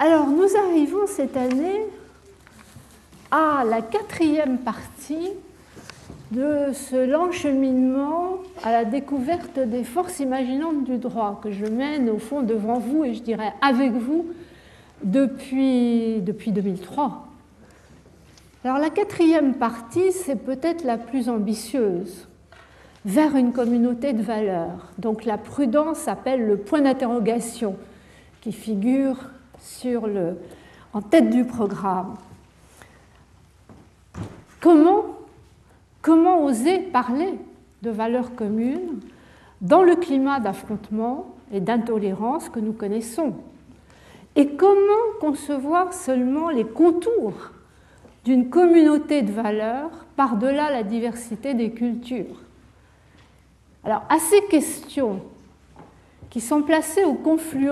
Alors, nous arrivons cette année à la quatrième partie de ce lent cheminement à la découverte des forces imaginantes du droit que je mène au fond devant vous et je dirais avec vous depuis, depuis 2003. Alors la quatrième partie, c'est peut-être la plus ambitieuse, vers une communauté de valeurs. Donc la prudence appelle le point d'interrogation qui figure sur le, en tête du programme. Comment, comment oser parler de valeurs communes dans le climat d'affrontement et d'intolérance que nous connaissons? Et comment concevoir seulement les contours d'une communauté de valeurs par-delà la diversité des cultures? Alors, à ces questions qui sont placées au confluent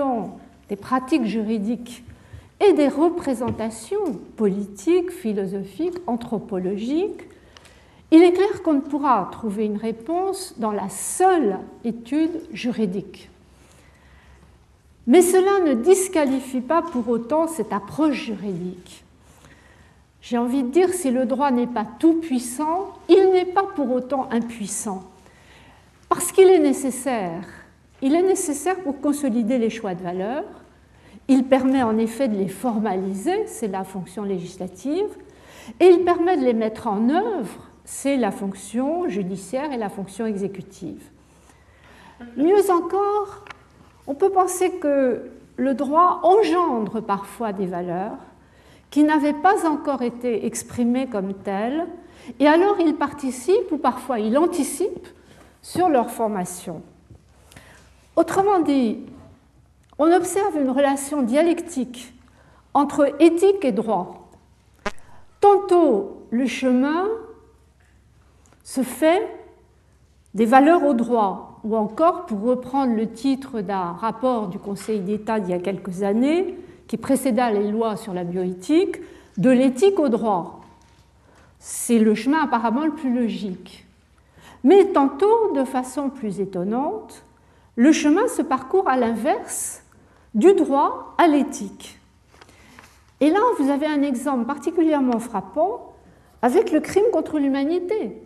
des pratiques juridiques et des représentations politiques, philosophiques, anthropologiques, il est clair qu'on ne pourra trouver une réponse dans la seule étude juridique. Mais cela ne disqualifie pas pour autant cette approche juridique. J'ai envie de dire, si le droit n'est pas tout puissant, il n'est pas pour autant impuissant, parce qu'il est nécessaire. Il est nécessaire pour consolider les choix de valeur, il permet en effet de les formaliser, c'est la fonction législative, et il permet de les mettre en œuvre, c'est la fonction judiciaire et la fonction exécutive. Mieux encore, on peut penser que le droit engendre parfois des valeurs qui n'avaient pas encore été exprimées comme telles, et alors il participe ou parfois il anticipe sur leur formation. Autrement dit, on observe une relation dialectique entre éthique et droit. Tantôt, le chemin se fait des valeurs au droit, ou encore, pour reprendre le titre d'un rapport du Conseil d'État d'il y a quelques années, qui précéda les lois sur la bioéthique, de l'éthique au droit. C'est le chemin apparemment le plus logique. Mais tantôt, de façon plus étonnante, le chemin se parcourt à l'inverse du droit à l'éthique. Et là, vous avez un exemple particulièrement frappant avec le crime contre l'humanité.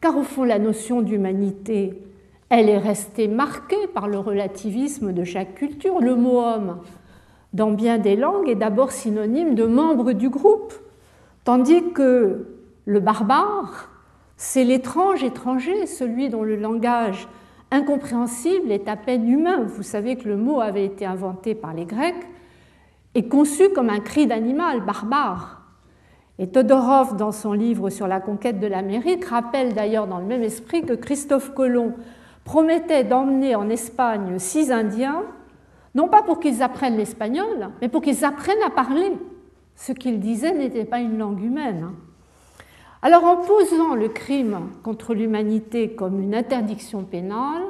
Car au fond, la notion d'humanité, elle est restée marquée par le relativisme de chaque culture. Le mot homme, dans bien des langues, est d'abord synonyme de membre du groupe, tandis que le barbare, c'est l'étrange étranger, celui dont le langage incompréhensible est à peine humain. Vous savez que le mot avait été inventé par les Grecs et conçu comme un cri d'animal barbare. Et Todorov, dans son livre sur la conquête de l'Amérique, rappelle d'ailleurs dans le même esprit que Christophe Colomb promettait d'emmener en Espagne six Indiens, non pas pour qu'ils apprennent l'espagnol, mais pour qu'ils apprennent à parler. Ce qu'il disait n'était pas une langue humaine. Alors en posant le crime contre l'humanité comme une interdiction pénale,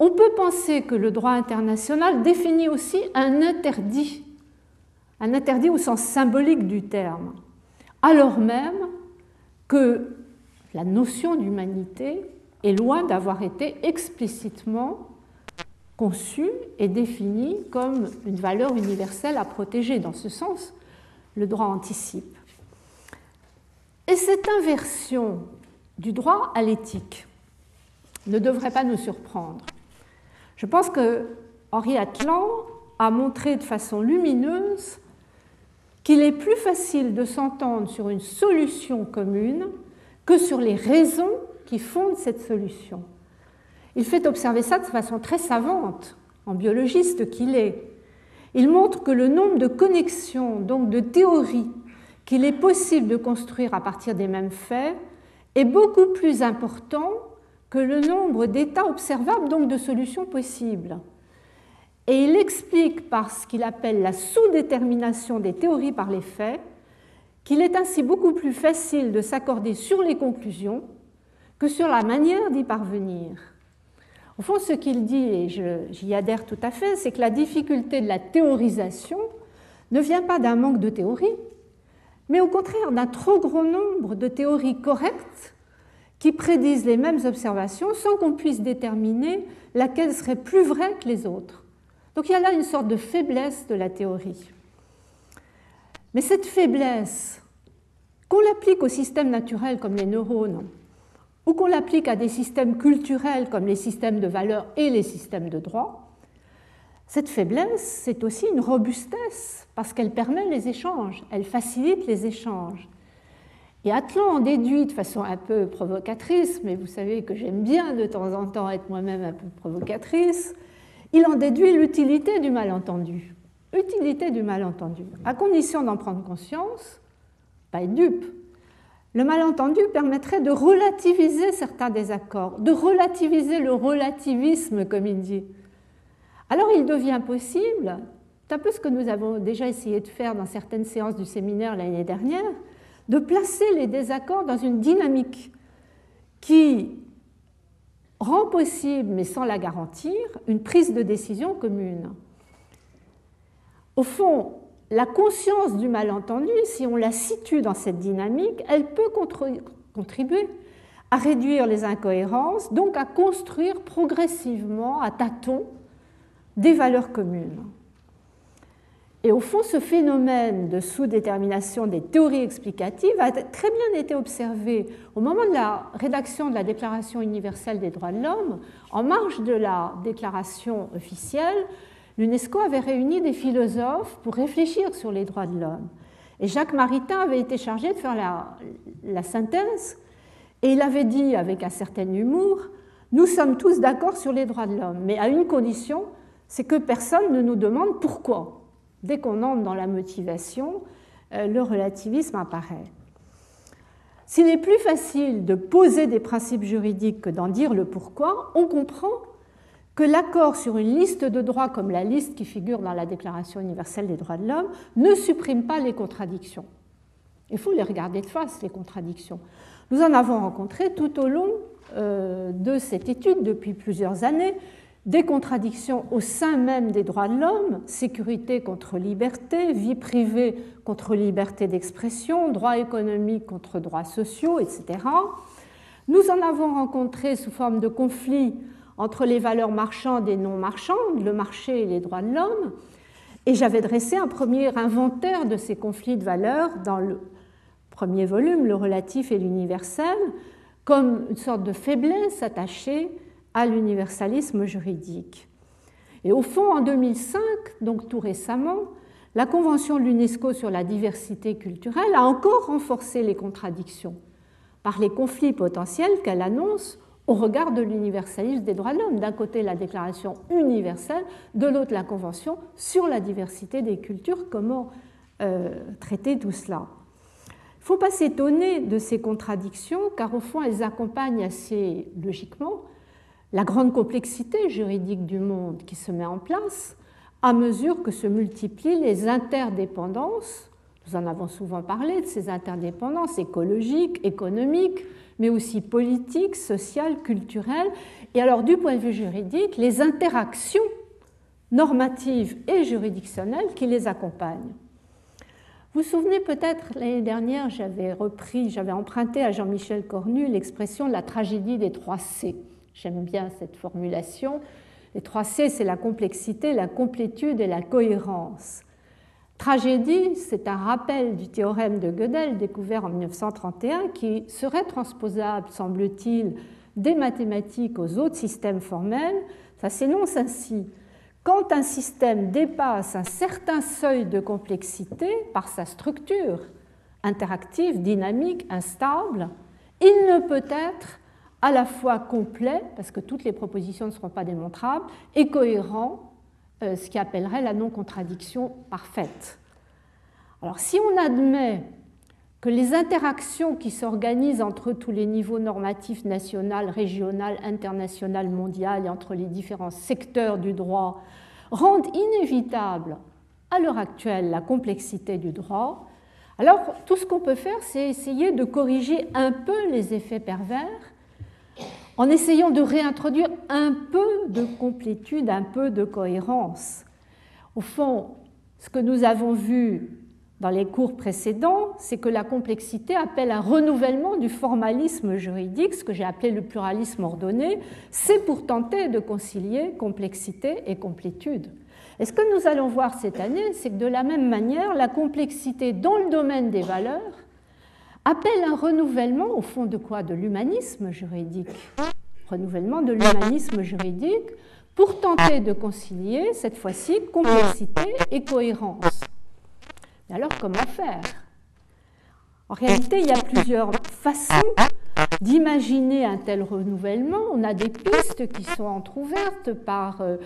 on peut penser que le droit international définit aussi un interdit, un interdit au sens symbolique du terme, alors même que la notion d'humanité est loin d'avoir été explicitement conçue et définie comme une valeur universelle à protéger. Dans ce sens, le droit anticipe. Et cette inversion du droit à l'éthique ne devrait pas nous surprendre. Je pense que Henri Atlan a montré de façon lumineuse qu'il est plus facile de s'entendre sur une solution commune que sur les raisons qui fondent cette solution. Il fait observer ça de façon très savante, en biologiste qu'il est. Il montre que le nombre de connexions, donc de théories qu'il est possible de construire à partir des mêmes faits est beaucoup plus important que le nombre d'états observables, donc de solutions possibles. Et il explique par ce qu'il appelle la sous-détermination des théories par les faits qu'il est ainsi beaucoup plus facile de s'accorder sur les conclusions que sur la manière d'y parvenir. Au fond, ce qu'il dit, et j'y adhère tout à fait, c'est que la difficulté de la théorisation ne vient pas d'un manque de théorie, mais au contraire d'un trop grand nombre de théories correctes qui prédisent les mêmes observations sans qu'on puisse déterminer laquelle serait plus vraie que les autres. Donc il y a là une sorte de faiblesse de la théorie. Mais cette faiblesse, qu'on l'applique aux systèmes naturels comme les neurones, ou qu'on l'applique à des systèmes culturels comme les systèmes de valeurs et les systèmes de droit, cette faiblesse, c'est aussi une robustesse parce qu'elle permet les échanges, elle facilite les échanges. Et Atlan en déduit de façon un peu provocatrice, mais vous savez que j'aime bien de temps en temps être moi-même un peu provocatrice, il en déduit l'utilité du malentendu. Utilité du malentendu. À condition d'en prendre conscience, pas être dupe. Le malentendu permettrait de relativiser certains désaccords, de relativiser le relativisme, comme il dit. Alors il devient possible, c'est un peu ce que nous avons déjà essayé de faire dans certaines séances du séminaire l'année dernière, de placer les désaccords dans une dynamique qui rend possible, mais sans la garantir, une prise de décision commune. Au fond, la conscience du malentendu, si on la situe dans cette dynamique, elle peut contribuer à réduire les incohérences, donc à construire progressivement, à tâtons, des valeurs communes. Et au fond, ce phénomène de sous-détermination des théories explicatives a très bien été observé au moment de la rédaction de la Déclaration universelle des droits de l'homme. En marge de la déclaration officielle, l'UNESCO avait réuni des philosophes pour réfléchir sur les droits de l'homme. Et Jacques Maritain avait été chargé de faire la, synthèse, et il avait dit avec un certain humour, nous sommes tous d'accord sur les droits de l'homme, mais à une condition, c'est que personne ne nous demande pourquoi. Dès qu'on entre dans la motivation, euh, le relativisme apparaît. S'il est plus facile de poser des principes juridiques que d'en dire le pourquoi, on comprend que l'accord sur une liste de droits comme la liste qui figure dans la Déclaration universelle des droits de l'homme ne supprime pas les contradictions. Il faut les regarder de face, les contradictions. Nous en avons rencontré tout au long euh, de cette étude depuis plusieurs années, des contradictions au sein même des droits de l'homme, sécurité contre liberté, vie privée contre liberté d'expression, droits économiques contre droits sociaux, etc. Nous en avons rencontré sous forme de conflits entre les valeurs marchandes et non marchandes, le marché et les droits de l'homme, et j'avais dressé un premier inventaire de ces conflits de valeurs dans le premier volume, le relatif et l'universel, comme une sorte de faiblesse attachée à l'universalisme juridique. Et au fond, en 2005, donc tout récemment, la Convention de l'UNESCO sur la diversité culturelle a encore renforcé les contradictions par les conflits potentiels qu'elle annonce au regard de l'universalisme des droits de l'homme. D'un côté, la Déclaration universelle, de l'autre, la Convention sur la diversité des cultures. Comment euh, traiter tout cela Il ne faut pas s'étonner de ces contradictions, car au fond, elles accompagnent assez logiquement la grande complexité juridique du monde qui se met en place à mesure que se multiplient les interdépendances. Nous en avons souvent parlé de ces interdépendances écologiques, économiques, mais aussi politiques, sociales, culturelles. Et alors, du point de vue juridique, les interactions normatives et juridictionnelles qui les accompagnent. Vous vous souvenez peut-être, l'année dernière, j'avais repris, j'avais emprunté à Jean-Michel Cornu l'expression de la tragédie des trois C. J'aime bien cette formulation. Les trois C, c'est la complexité, la complétude et la cohérence. Tragédie, c'est un rappel du théorème de Gödel découvert en 1931 qui serait transposable, semble-t-il, des mathématiques aux autres systèmes formels. Ça s'énonce ainsi. Quand un système dépasse un certain seuil de complexité par sa structure interactive, dynamique, instable, il ne peut être à la fois complet, parce que toutes les propositions ne seront pas démontrables, et cohérent, euh, ce qui appellerait la non-contradiction parfaite. Alors si on admet que les interactions qui s'organisent entre tous les niveaux normatifs national, régional, international, mondial et entre les différents secteurs du droit rendent inévitable à l'heure actuelle la complexité du droit, alors tout ce qu'on peut faire, c'est essayer de corriger un peu les effets pervers en essayant de réintroduire un peu de complétude, un peu de cohérence. Au fond, ce que nous avons vu dans les cours précédents, c'est que la complexité appelle un renouvellement du formalisme juridique, ce que j'ai appelé le pluralisme ordonné, c'est pour tenter de concilier complexité et complétude. Et ce que nous allons voir cette année, c'est que de la même manière, la complexité dans le domaine des valeurs appelle un renouvellement, au fond de quoi? De l'humanisme juridique. Renouvellement de l'humanisme juridique pour tenter de concilier, cette fois-ci, complexité et cohérence. Mais alors, comment faire? En réalité, il y a plusieurs façons d'imaginer un tel renouvellement. On a des pistes qui sont entrouvertes par euh,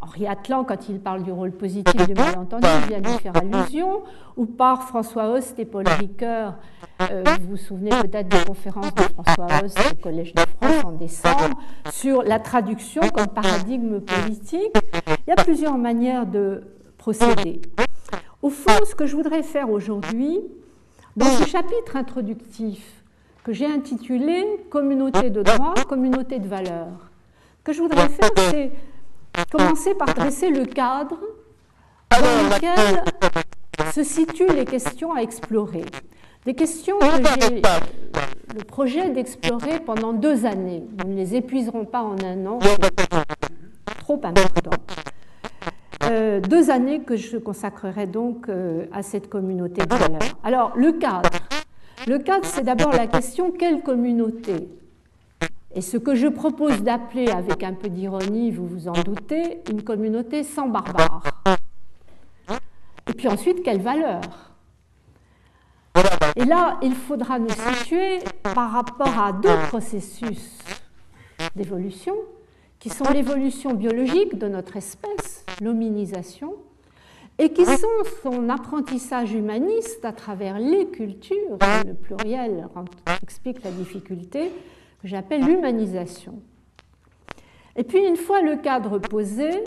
Henri Atlan, quand il parle du rôle positif du malentendu, vient lui faire allusion, ou par François Host et Paul Ricoeur. Euh, vous vous souvenez peut-être des conférences de François Host au Collège de France en décembre sur la traduction comme paradigme politique. Il y a plusieurs manières de procéder. Au fond, ce que je voudrais faire aujourd'hui, dans ce chapitre introductif, que j'ai intitulé Communauté de droit, communauté de valeurs. Ce que je voudrais faire, c'est commencer par dresser le cadre dans lequel se situent les questions à explorer. Des questions que j'ai le projet d'explorer pendant deux années. Nous ne les épuiserons pas en un an, c'est trop important. Euh, deux années que je consacrerai donc euh, à cette communauté de valeurs. Alors, le cadre. Le cadre, c'est d'abord la question quelle communauté? Et ce que je propose d'appeler, avec un peu d'ironie, vous vous en doutez, une communauté sans barbares. Et puis ensuite, quelle valeur? Et là, il faudra nous situer par rapport à deux processus d'évolution, qui sont l'évolution biologique de notre espèce, l'hominisation, et qui sont son apprentissage humaniste à travers les cultures, le pluriel explique la difficulté, que j'appelle l'humanisation. Et puis une fois le cadre posé,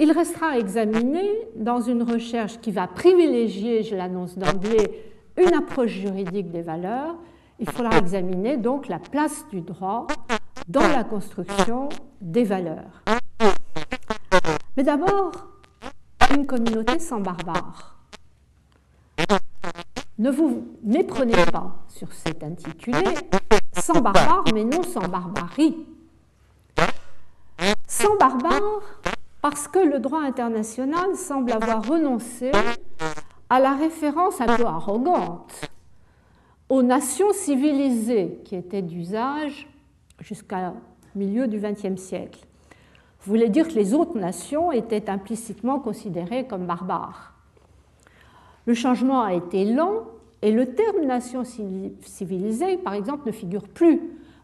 il restera à examiner dans une recherche qui va privilégier, je l'annonce d'emblée, une approche juridique des valeurs. Il faudra examiner donc la place du droit dans la construction des valeurs. Mais d'abord, communauté sans barbares. Ne vous méprenez pas sur cet intitulé, sans barbares, mais non sans barbarie. Sans barbares, parce que le droit international semble avoir renoncé à la référence un peu arrogante aux nations civilisées qui étaient d'usage jusqu'au milieu du XXe siècle voulait dire que les autres nations étaient implicitement considérées comme barbares. Le changement a été lent et le terme nation civilisée, par exemple, ne figure plus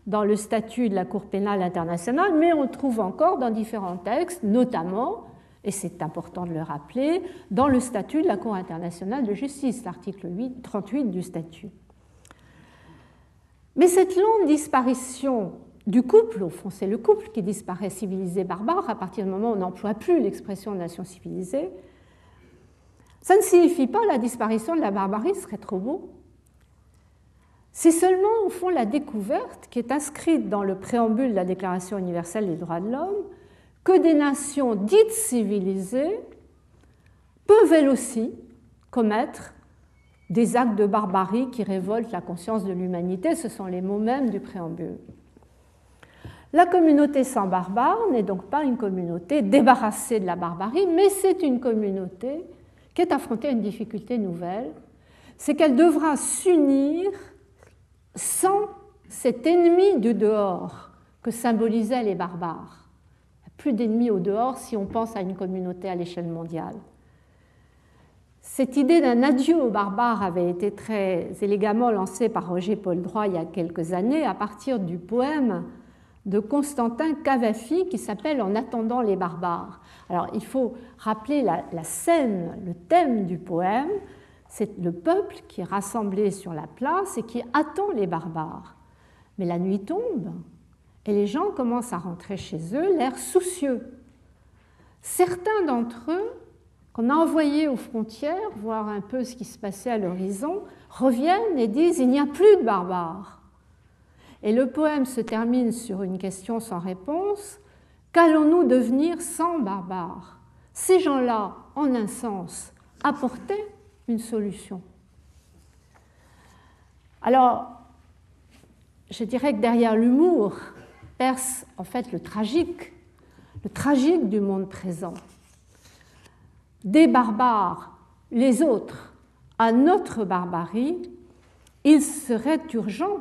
dans le statut de la Cour pénale internationale, mais on le trouve encore dans différents textes, notamment, et c'est important de le rappeler, dans le statut de la Cour internationale de justice, l'article 38 du statut. Mais cette longue disparition du couple, au fond, c'est le couple qui disparaît civilisé barbare à partir du moment où on n'emploie plus l'expression nation civilisée. Ça ne signifie pas la disparition de la barbarie, ce serait trop beau. C'est seulement, au fond, la découverte qui est inscrite dans le préambule de la Déclaration universelle des droits de l'homme que des nations dites civilisées peuvent elles aussi commettre des actes de barbarie qui révoltent la conscience de l'humanité. Ce sont les mots mêmes du préambule. La communauté sans barbare n'est donc pas une communauté débarrassée de la barbarie, mais c'est une communauté qui est affrontée à une difficulté nouvelle, c'est qu'elle devra s'unir sans cet ennemi du dehors que symbolisaient les barbares. Il n'y a plus d'ennemis au dehors si on pense à une communauté à l'échelle mondiale. Cette idée d'un adieu aux barbares avait été très élégamment lancée par Roger Paul Droit il y a quelques années à partir du poème de Constantin Cavafi qui s'appelle En attendant les barbares. Alors il faut rappeler la, scène, le thème du poème, c'est le peuple qui est rassemblé sur la place et qui attend les barbares. Mais la nuit tombe et les gens commencent à rentrer chez eux, l'air soucieux. Certains d'entre eux, qu'on a envoyés aux frontières, voir un peu ce qui se passait à l'horizon, reviennent et disent Il n'y a plus de barbares. Et le poème se termine sur une question sans réponse. Qu'allons-nous devenir sans barbares? Ces gens-là, en un sens, apportaient une solution. Alors, je dirais que derrière l'humour perce en fait le tragique, le tragique du monde présent. des barbares, les autres, à notre barbarie, il serait urgent,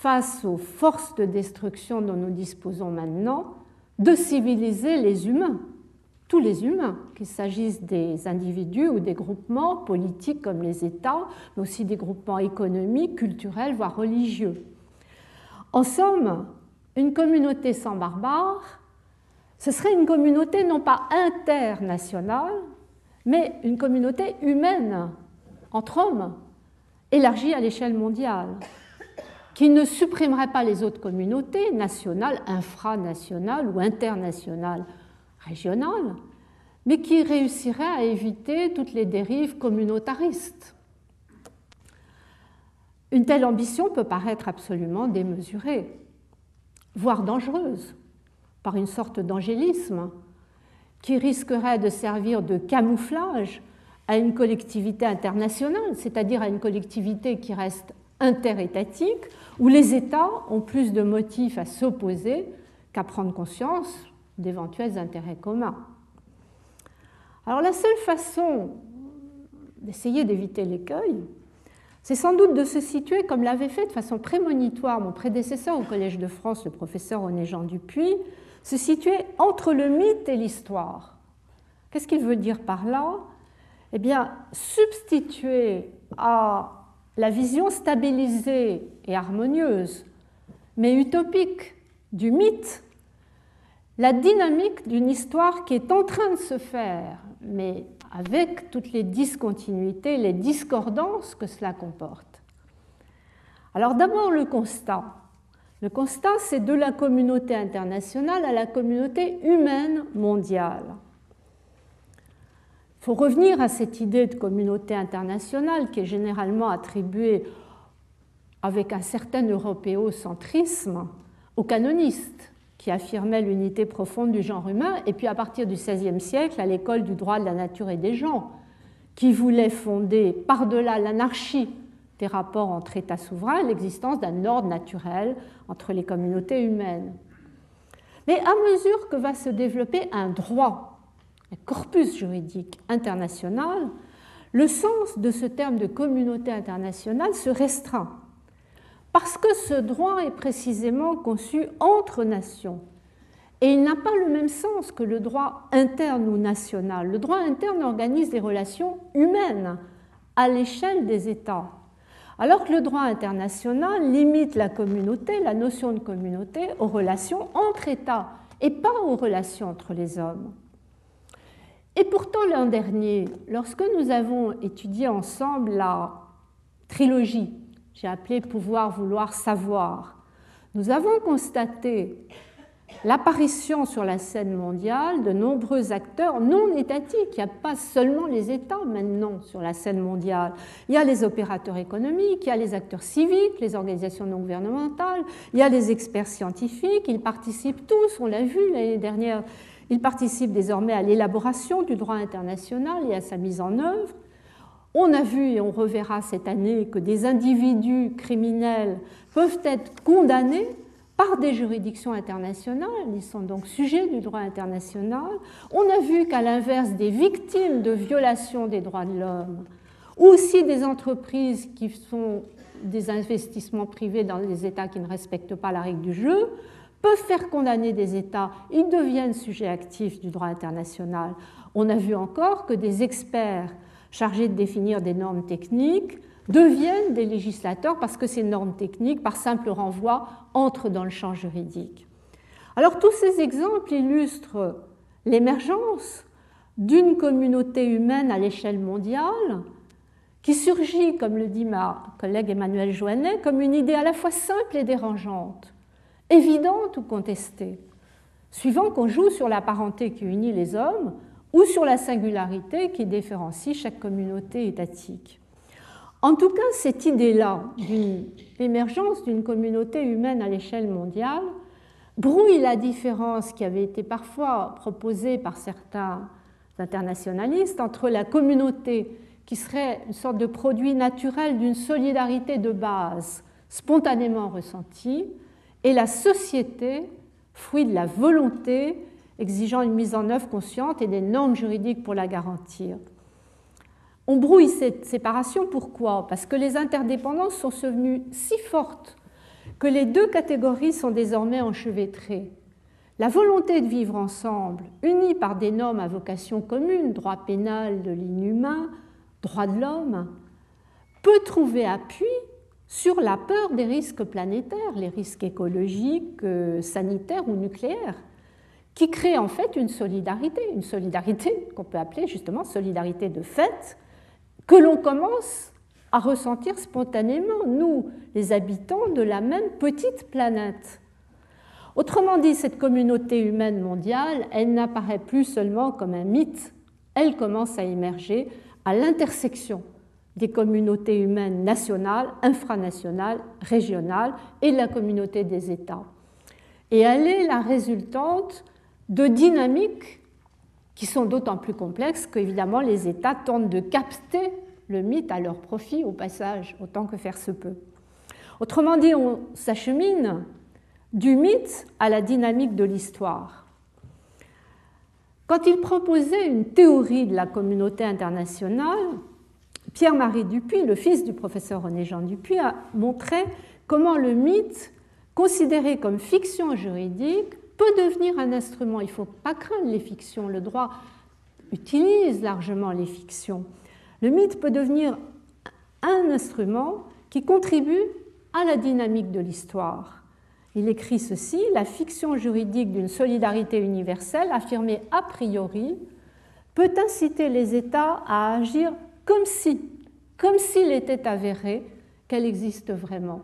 face aux forces de destruction dont nous disposons maintenant, de civiliser les humains, tous les humains, qu'il s'agisse des individus ou des groupements politiques comme les États, mais aussi des groupements économiques, culturels, voire religieux. En somme, une communauté sans barbares, ce serait une communauté non pas internationale, mais une communauté humaine, entre hommes, élargie à l'échelle mondiale, qui ne supprimerait pas les autres communautés nationales, infranationales ou internationales régionales, mais qui réussirait à éviter toutes les dérives communautaristes. Une telle ambition peut paraître absolument démesurée, voire dangereuse, par une sorte d'angélisme qui risquerait de servir de camouflage à une collectivité internationale, c'est-à-dire à une collectivité qui reste interétatique, où les États ont plus de motifs à s'opposer qu'à prendre conscience d'éventuels intérêts communs. Alors la seule façon d'essayer d'éviter l'écueil, c'est sans doute de se situer, comme l'avait fait de façon prémonitoire mon prédécesseur au Collège de France, le professeur René-Jean Dupuis, se situer entre le mythe et l'histoire. Qu'est-ce qu'il veut dire par là? Eh bien, substituer à la vision stabilisée et harmonieuse, mais utopique du mythe, la dynamique d'une histoire qui est en train de se faire, mais avec toutes les discontinuités, les discordances que cela comporte. Alors d'abord le constat. Le constat, c'est de la communauté internationale à la communauté humaine mondiale. Il faut revenir à cette idée de communauté internationale qui est généralement attribuée avec un certain européocentrisme aux canonistes qui affirmaient l'unité profonde du genre humain, et puis à partir du XVIe siècle, à l'école du droit de la nature et des gens, qui voulait fonder par-delà l'anarchie des rapports entre États souverains l'existence d'un ordre naturel entre les communautés humaines. Mais à mesure que va se développer un droit, un corpus juridique international, le sens de ce terme de communauté internationale se restreint, parce que ce droit est précisément conçu entre nations. Et il n'a pas le même sens que le droit interne ou national. Le droit interne organise des relations humaines à l'échelle des États alors que le droit international limite la communauté, la notion de communauté, aux relations entre États et pas aux relations entre les hommes. Et pourtant, l'an dernier, lorsque nous avons étudié ensemble la trilogie, j'ai appelé Pouvoir, vouloir, savoir, nous avons constaté l'apparition sur la scène mondiale de nombreux acteurs non étatiques. Il n'y a pas seulement les États maintenant sur la scène mondiale. Il y a les opérateurs économiques, il y a les acteurs civiques, les organisations non gouvernementales, il y a les experts scientifiques. Ils participent tous, on l'a vu l'année dernière, ils participent désormais à l'élaboration du droit international et à sa mise en œuvre. On a vu et on reverra cette année que des individus criminels peuvent être condamnés par des juridictions internationales, ils sont donc sujets du droit international. On a vu qu'à l'inverse des victimes de violations des droits de l'homme, aussi des entreprises qui font des investissements privés dans des États qui ne respectent pas la règle du jeu, peuvent faire condamner des États, ils deviennent sujets actifs du droit international. On a vu encore que des experts chargés de définir des normes techniques deviennent des législateurs parce que ces normes techniques, par simple renvoi, entrent dans le champ juridique. Alors tous ces exemples illustrent l'émergence d'une communauté humaine à l'échelle mondiale qui surgit, comme le dit ma collègue Emmanuel Joannet, comme une idée à la fois simple et dérangeante, évidente ou contestée, suivant qu'on joue sur la parenté qui unit les hommes ou sur la singularité qui différencie chaque communauté étatique. En tout cas, cette idée-là d'une émergence d'une communauté humaine à l'échelle mondiale brouille la différence qui avait été parfois proposée par certains internationalistes entre la communauté qui serait une sorte de produit naturel d'une solidarité de base spontanément ressentie et la société, fruit de la volonté exigeant une mise en œuvre consciente et des normes juridiques pour la garantir. On brouille cette séparation, pourquoi? Parce que les interdépendances sont devenues si fortes que les deux catégories sont désormais enchevêtrées. La volonté de vivre ensemble, unie par des normes à vocation commune, droit pénal de l'inhumain, droit de l'homme, peut trouver appui sur la peur des risques planétaires, les risques écologiques, euh, sanitaires ou nucléaires, qui créent en fait une solidarité, une solidarité qu'on peut appeler justement solidarité de fait, que l'on commence à ressentir spontanément, nous, les habitants de la même petite planète. Autrement dit, cette communauté humaine mondiale, elle n'apparaît plus seulement comme un mythe, elle commence à émerger à l'intersection des communautés humaines nationales, infranationales, régionales et de la communauté des États. Et elle est la résultante de dynamiques qui sont d'autant plus complexes qu'évidemment les États tentent de capter le mythe à leur profit au passage, autant que faire se peut. Autrement dit, on s'achemine du mythe à la dynamique de l'histoire. Quand il proposait une théorie de la communauté internationale, Pierre-Marie Dupuis, le fils du professeur René-Jean Dupuis, a montré comment le mythe, considéré comme fiction juridique, peut devenir un instrument. Il ne faut pas craindre les fictions. Le droit utilise largement les fictions. Le mythe peut devenir un instrument qui contribue à la dynamique de l'histoire. Il écrit ceci, la fiction juridique d'une solidarité universelle affirmée a priori peut inciter les États à agir comme si, comme s'il était avéré qu'elle existe vraiment.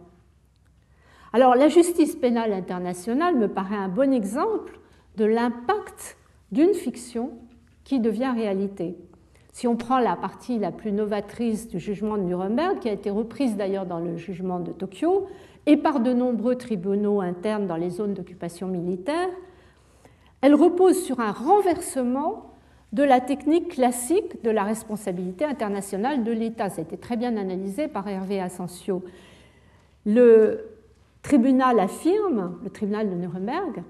Alors la justice pénale internationale me paraît un bon exemple de l'impact d'une fiction qui devient réalité. Si on prend la partie la plus novatrice du jugement de Nuremberg, qui a été reprise d'ailleurs dans le jugement de Tokyo et par de nombreux tribunaux internes dans les zones d'occupation militaire, elle repose sur un renversement de la technique classique de la responsabilité internationale de l'État. Ça a été très bien analysé par Hervé Asensio. Le tribunal affirme, le tribunal de Nuremberg,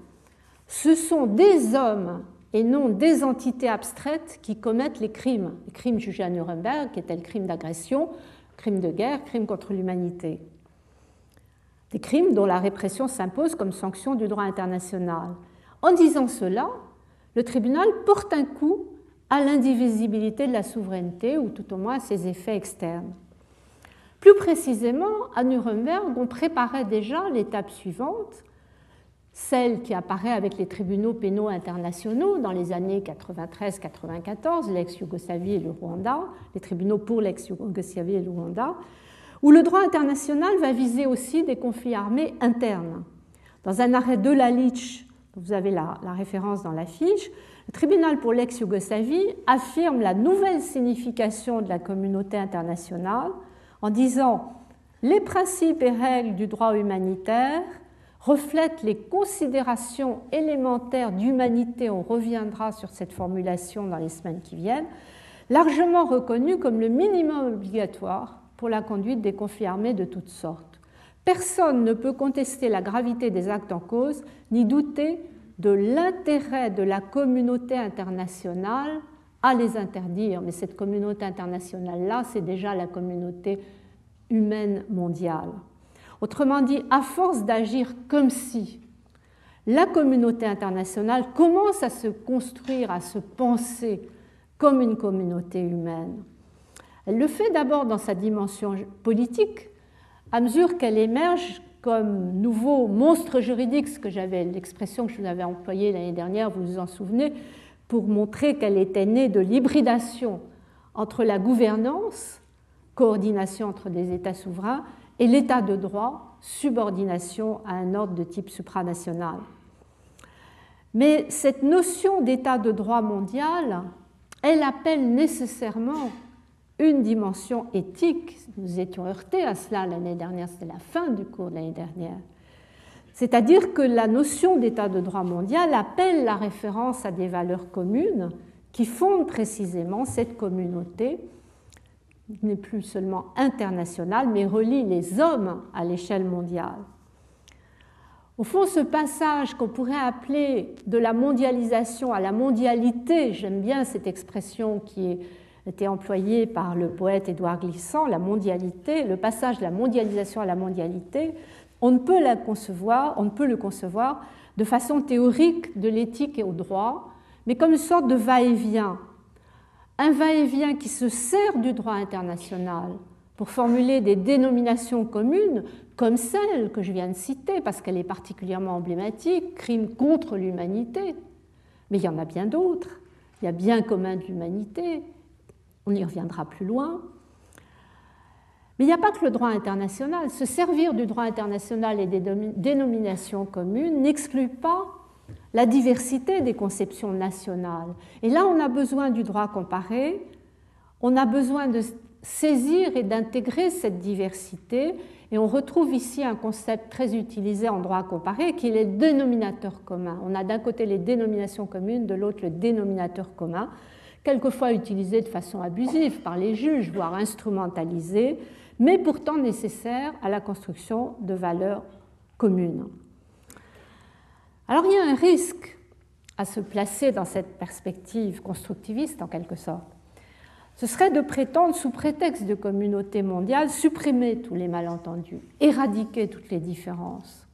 ce sont des hommes et non des entités abstraites qui commettent les crimes. Les crimes jugés à Nuremberg, qui étaient le crime d'agression, crime de guerre, crime contre l'humanité. Des crimes dont la répression s'impose comme sanction du droit international. En disant cela, le tribunal porte un coup à l'indivisibilité de la souveraineté, ou tout au moins à ses effets externes. Plus précisément, à Nuremberg, on préparait déjà l'étape suivante, celle qui apparaît avec les tribunaux pénaux internationaux dans les années 93-94, l'ex-Yougoslavie et le Rwanda, les tribunaux pour l'ex-Yougoslavie et le Rwanda, où le droit international va viser aussi des conflits armés internes. Dans un arrêt de la vous avez la, référence dans la fiche, le tribunal pour l'ex-Yougoslavie affirme la nouvelle signification de la communauté internationale en disant les principes et règles du droit humanitaire reflètent les considérations élémentaires d'humanité, on reviendra sur cette formulation dans les semaines qui viennent, largement reconnues comme le minimum obligatoire pour la conduite des conflits armés de toutes sortes. Personne ne peut contester la gravité des actes en cause, ni douter de l'intérêt de la communauté internationale à les interdire. Mais cette communauté internationale-là, c'est déjà la communauté humaine mondiale. Autrement dit, à force d'agir comme si la communauté internationale commence à se construire, à se penser comme une communauté humaine. Elle le fait d'abord dans sa dimension politique, à mesure qu'elle émerge comme nouveau monstre juridique, ce que j'avais l'expression que je vous avais employée l'année dernière, vous vous en souvenez, pour montrer qu'elle était née de l'hybridation entre la gouvernance, coordination entre des États souverains, et l'état de droit, subordination à un ordre de type supranational. Mais cette notion d'état de droit mondial, elle appelle nécessairement une dimension éthique. Nous étions heurtés à cela l'année dernière, c'était la fin du cours de l'année dernière. C'est-à-dire que la notion d'état de droit mondial appelle la référence à des valeurs communes qui fondent précisément cette communauté n'est plus seulement internationale, mais relie les hommes à l'échelle mondiale. Au fond, ce passage qu'on pourrait appeler de la mondialisation à la mondialité, j'aime bien cette expression qui a été employée par le poète Édouard Glissant, la mondialité, le passage de la mondialisation à la mondialité, on ne peut la concevoir, on ne peut le concevoir de façon théorique de l'éthique et au droit, mais comme une sorte de va-et-vient. Un va-et-vient qui se sert du droit international pour formuler des dénominations communes comme celle que je viens de citer, parce qu'elle est particulièrement emblématique, crime contre l'humanité. Mais il y en a bien d'autres. Il y a bien commun de l'humanité. On y reviendra plus loin. Mais il n'y a pas que le droit international. Se servir du droit international et des dénominations communes n'exclut pas la diversité des conceptions nationales. Et là, on a besoin du droit comparé, on a besoin de saisir et d'intégrer cette diversité, et on retrouve ici un concept très utilisé en droit comparé qui est le dénominateur commun. On a d'un côté les dénominations communes, de l'autre le dénominateur commun, quelquefois utilisé de façon abusive par les juges, voire instrumentalisé, mais pourtant nécessaire à la construction de valeurs communes. Alors il y a un risque à se placer dans cette perspective constructiviste en quelque sorte. Ce serait de prétendre, sous prétexte de communauté mondiale, supprimer tous les malentendus, éradiquer toutes les différences.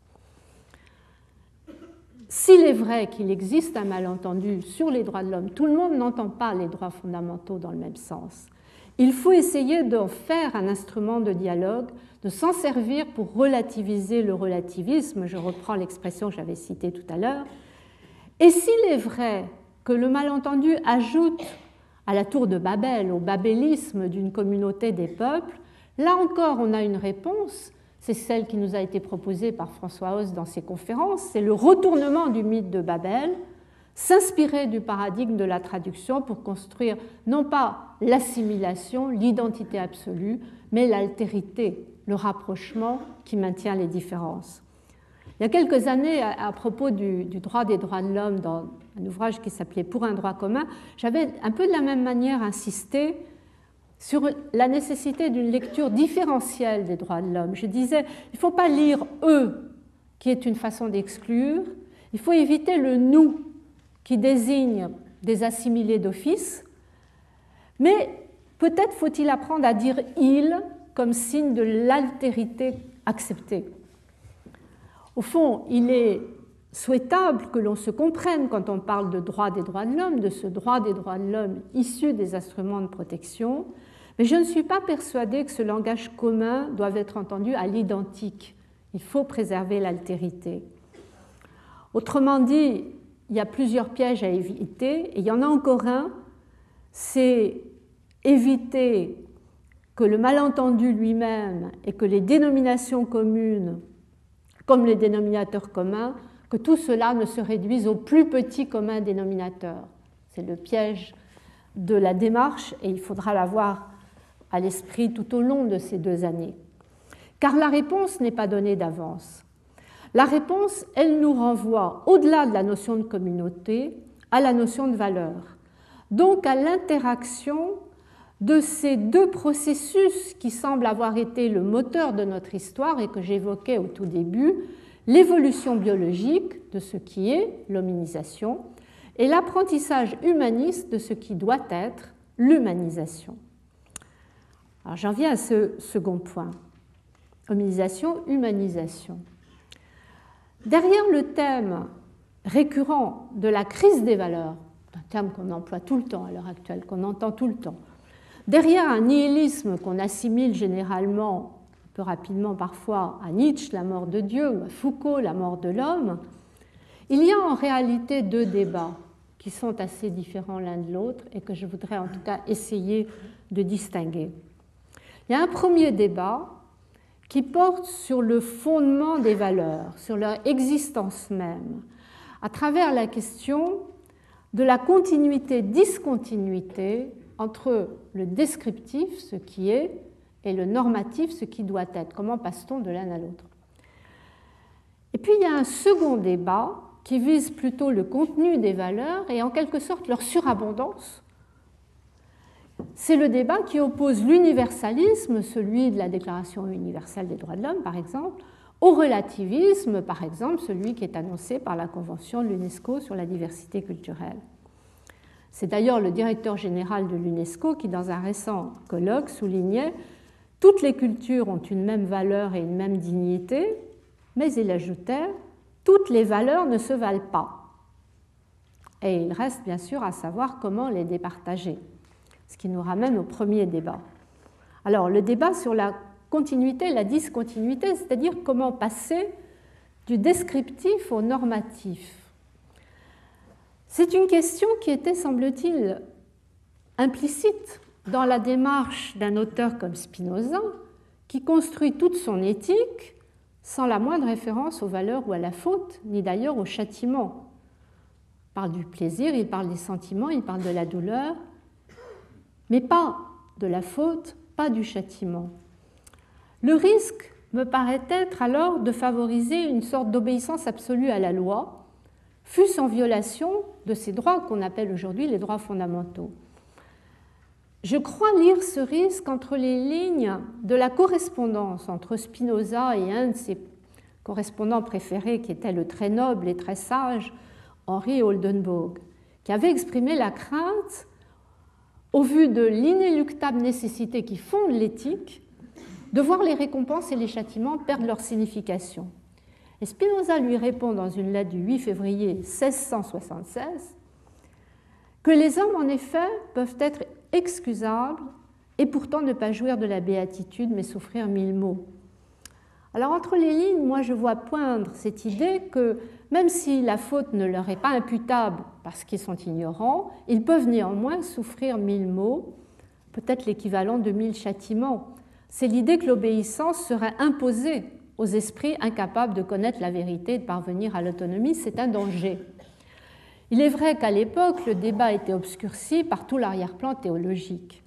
S'il est vrai qu'il existe un malentendu sur les droits de l'homme, tout le monde n'entend pas les droits fondamentaux dans le même sens. Il faut essayer d'en faire un instrument de dialogue, de s'en servir pour relativiser le relativisme, je reprends l'expression que j'avais citée tout à l'heure. Et s'il est vrai que le malentendu ajoute à la tour de Babel, au babélisme d'une communauté des peuples, là encore on a une réponse, c'est celle qui nous a été proposée par François Hauss dans ses conférences, c'est le retournement du mythe de Babel, s'inspirer du paradigme de la traduction pour construire non pas l'assimilation, l'identité absolue, mais l'altérité, le rapprochement qui maintient les différences. Il y a quelques années, à propos du, droit des droits de l'homme, dans un ouvrage qui s'appelait Pour un droit commun, j'avais un peu de la même manière insisté sur la nécessité d'une lecture différentielle des droits de l'homme. Je disais, il ne faut pas lire eux, qui est une façon d'exclure, il faut éviter le nous, qui désigne des assimilés d'office, mais peut-être faut-il apprendre à dire il comme signe de l'altérité acceptée. Au fond, il est souhaitable que l'on se comprenne quand on parle de droit des droits de l'homme, de ce droit des droits de l'homme issu des instruments de protection, mais je ne suis pas persuadée que ce langage commun doive être entendu à l'identique. Il faut préserver l'altérité. Autrement dit, il y a plusieurs pièges à éviter, et il y en a encore un, c'est éviter que le malentendu lui-même et que les dénominations communes, comme les dénominateurs communs, que tout cela ne se réduise au plus petit commun dénominateur. C'est le piège de la démarche et il faudra l'avoir à l'esprit tout au long de ces deux années. Car la réponse n'est pas donnée d'avance. La réponse, elle nous renvoie au-delà de la notion de communauté à la notion de valeur, donc à l'interaction de ces deux processus qui semblent avoir été le moteur de notre histoire et que j'évoquais au tout début, l'évolution biologique de ce qui est l'hominisation et l'apprentissage humaniste de ce qui doit être l'humanisation. Alors j'en viens à ce second point. Hominisation, humanisation. Derrière le thème récurrent de la crise des valeurs, un terme qu'on emploie tout le temps à l'heure actuelle, qu'on entend tout le temps, derrière un nihilisme qu'on assimile généralement, un peu rapidement parfois, à Nietzsche, la mort de Dieu, ou à Foucault, la mort de l'homme, il y a en réalité deux débats qui sont assez différents l'un de l'autre et que je voudrais en tout cas essayer de distinguer. Il y a un premier débat qui porte sur le fondement des valeurs, sur leur existence même, à travers la question de la continuité-discontinuité entre le descriptif, ce qui est, et le normatif, ce qui doit être. Comment passe-t-on de l'un à l'autre? Et puis il y a un second débat qui vise plutôt le contenu des valeurs et en quelque sorte leur surabondance c'est le débat qui oppose l'universalisme, celui de la Déclaration universelle des droits de l'homme par exemple, au relativisme, par exemple, celui qui est annoncé par la Convention de l'UNESCO sur la diversité culturelle. C'est d'ailleurs le directeur général de l'UNESCO qui, dans un récent colloque, soulignait Toutes les cultures ont une même valeur et une même dignité, mais il ajoutait Toutes les valeurs ne se valent pas. Et il reste bien sûr à savoir comment les départager, ce qui nous ramène au premier débat. Alors, le débat sur la continuité, la discontinuité, c'est-à-dire comment passer du descriptif au normatif. C'est une question qui était, semble-t-il, implicite dans la démarche d'un auteur comme Spinoza, qui construit toute son éthique sans la moindre référence aux valeurs ou à la faute, ni d'ailleurs au châtiment. Il parle du plaisir, il parle des sentiments, il parle de la douleur, mais pas de la faute, pas du châtiment. Le risque me paraît être alors de favoriser une sorte d'obéissance absolue à la loi, fût-ce en violation de ces droits qu'on appelle aujourd'hui les droits fondamentaux. Je crois lire ce risque entre les lignes de la correspondance entre Spinoza et un de ses correspondants préférés, qui était le très noble et très sage Henri Oldenburg, qui avait exprimé la crainte, au vu de l'inéluctable nécessité qui fonde l'éthique, de voir les récompenses et les châtiments perdre leur signification. Et Spinoza lui répond dans une lettre du 8 février 1676 que les hommes, en effet, peuvent être excusables et pourtant ne pas jouir de la béatitude, mais souffrir mille maux. Alors entre les lignes, moi je vois poindre cette idée que même si la faute ne leur est pas imputable parce qu'ils sont ignorants, ils peuvent néanmoins souffrir mille maux, peut-être l'équivalent de mille châtiments, c'est l'idée que l'obéissance serait imposée aux esprits incapables de connaître la vérité et de parvenir à l'autonomie. C'est un danger. Il est vrai qu'à l'époque, le débat était obscurci par tout l'arrière-plan théologique.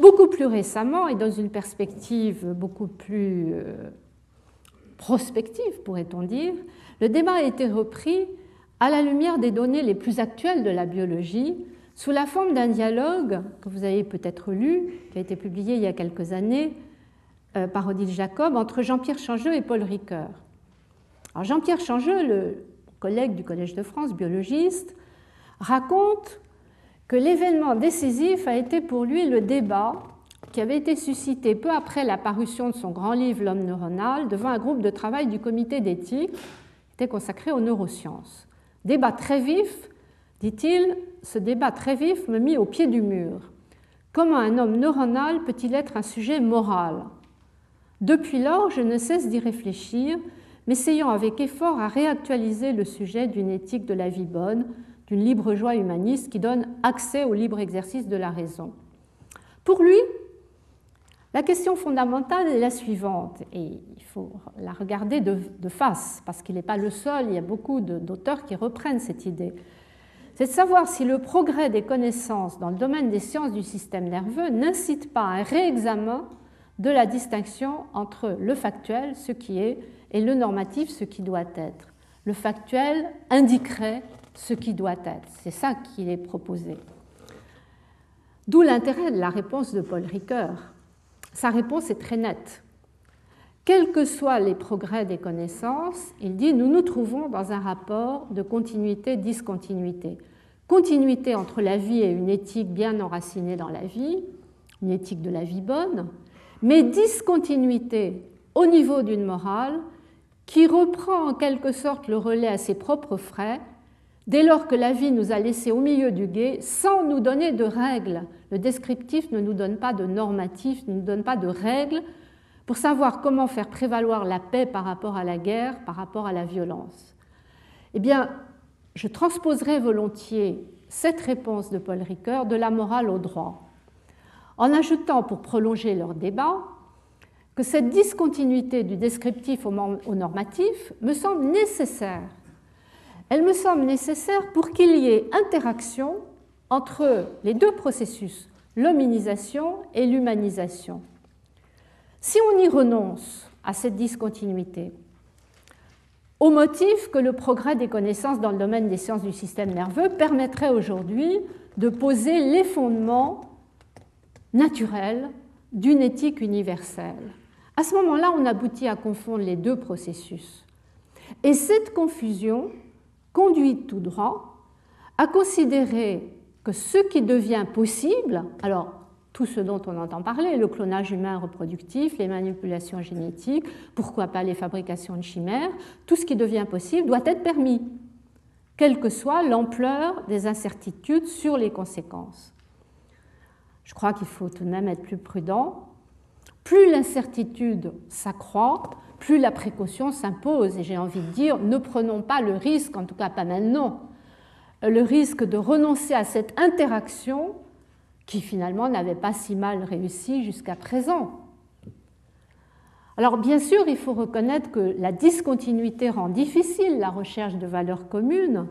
Beaucoup plus récemment, et dans une perspective beaucoup plus euh, prospective, pourrait-on dire, le débat a été repris à la lumière des données les plus actuelles de la biologie, sous la forme d'un dialogue que vous avez peut-être lu, qui a été publié il y a quelques années euh, par Odile Jacob, entre Jean-Pierre Changeux et Paul Ricoeur. Jean-Pierre Changeux, le collègue du Collège de France, biologiste, raconte que l'événement décisif a été pour lui le débat qui avait été suscité peu après la parution de son grand livre L'homme neuronal devant un groupe de travail du comité d'éthique consacré aux neurosciences. Débat très vif Dit-il, ce débat très vif me mit au pied du mur. Comment un homme neuronal peut-il être un sujet moral? Depuis lors, je ne cesse d'y réfléchir, m'essayant avec effort à réactualiser le sujet d'une éthique de la vie bonne, d'une libre joie humaniste qui donne accès au libre exercice de la raison. Pour lui, la question fondamentale est la suivante, et il faut la regarder de, face, parce qu'il n'est pas le seul, il y a beaucoup d'auteurs qui reprennent cette idée c'est de savoir si le progrès des connaissances dans le domaine des sciences du système nerveux n'incite pas à un réexamen de la distinction entre le factuel, ce qui est, et le normatif, ce qui doit être. Le factuel indiquerait ce qui doit être. C'est ça qui est proposé. D'où l'intérêt de la réponse de Paul Ricoeur. Sa réponse est très nette. Quels que soient les progrès des connaissances, il dit, nous nous trouvons dans un rapport de continuité-discontinuité continuité entre la vie et une éthique bien enracinée dans la vie, une éthique de la vie bonne, mais discontinuité au niveau d'une morale qui reprend en quelque sorte le relais à ses propres frais dès lors que la vie nous a laissés au milieu du guet sans nous donner de règles. Le descriptif ne nous donne pas de normatif, ne nous donne pas de règles pour savoir comment faire prévaloir la paix par rapport à la guerre, par rapport à la violence. Eh bien, je transposerai volontiers cette réponse de Paul Ricoeur de la morale au droit, en ajoutant, pour prolonger leur débat, que cette discontinuité du descriptif au normatif me semble nécessaire. Elle me semble nécessaire pour qu'il y ait interaction entre les deux processus, l'hominisation et l'humanisation. Si on y renonce à cette discontinuité, au motif que le progrès des connaissances dans le domaine des sciences du système nerveux permettrait aujourd'hui de poser les fondements naturels d'une éthique universelle. À ce moment-là, on aboutit à confondre les deux processus. Et cette confusion conduit tout droit à considérer que ce qui devient possible, alors tout ce dont on entend parler, le clonage humain reproductif, les manipulations génétiques, pourquoi pas les fabrications de chimères, tout ce qui devient possible doit être permis, quelle que soit l'ampleur des incertitudes sur les conséquences. Je crois qu'il faut tout de même être plus prudent. Plus l'incertitude s'accroît, plus la précaution s'impose. Et j'ai envie de dire, ne prenons pas le risque, en tout cas pas maintenant, le risque de renoncer à cette interaction qui finalement n'avait pas si mal réussi jusqu'à présent. Alors bien sûr, il faut reconnaître que la discontinuité rend difficile la recherche de valeurs communes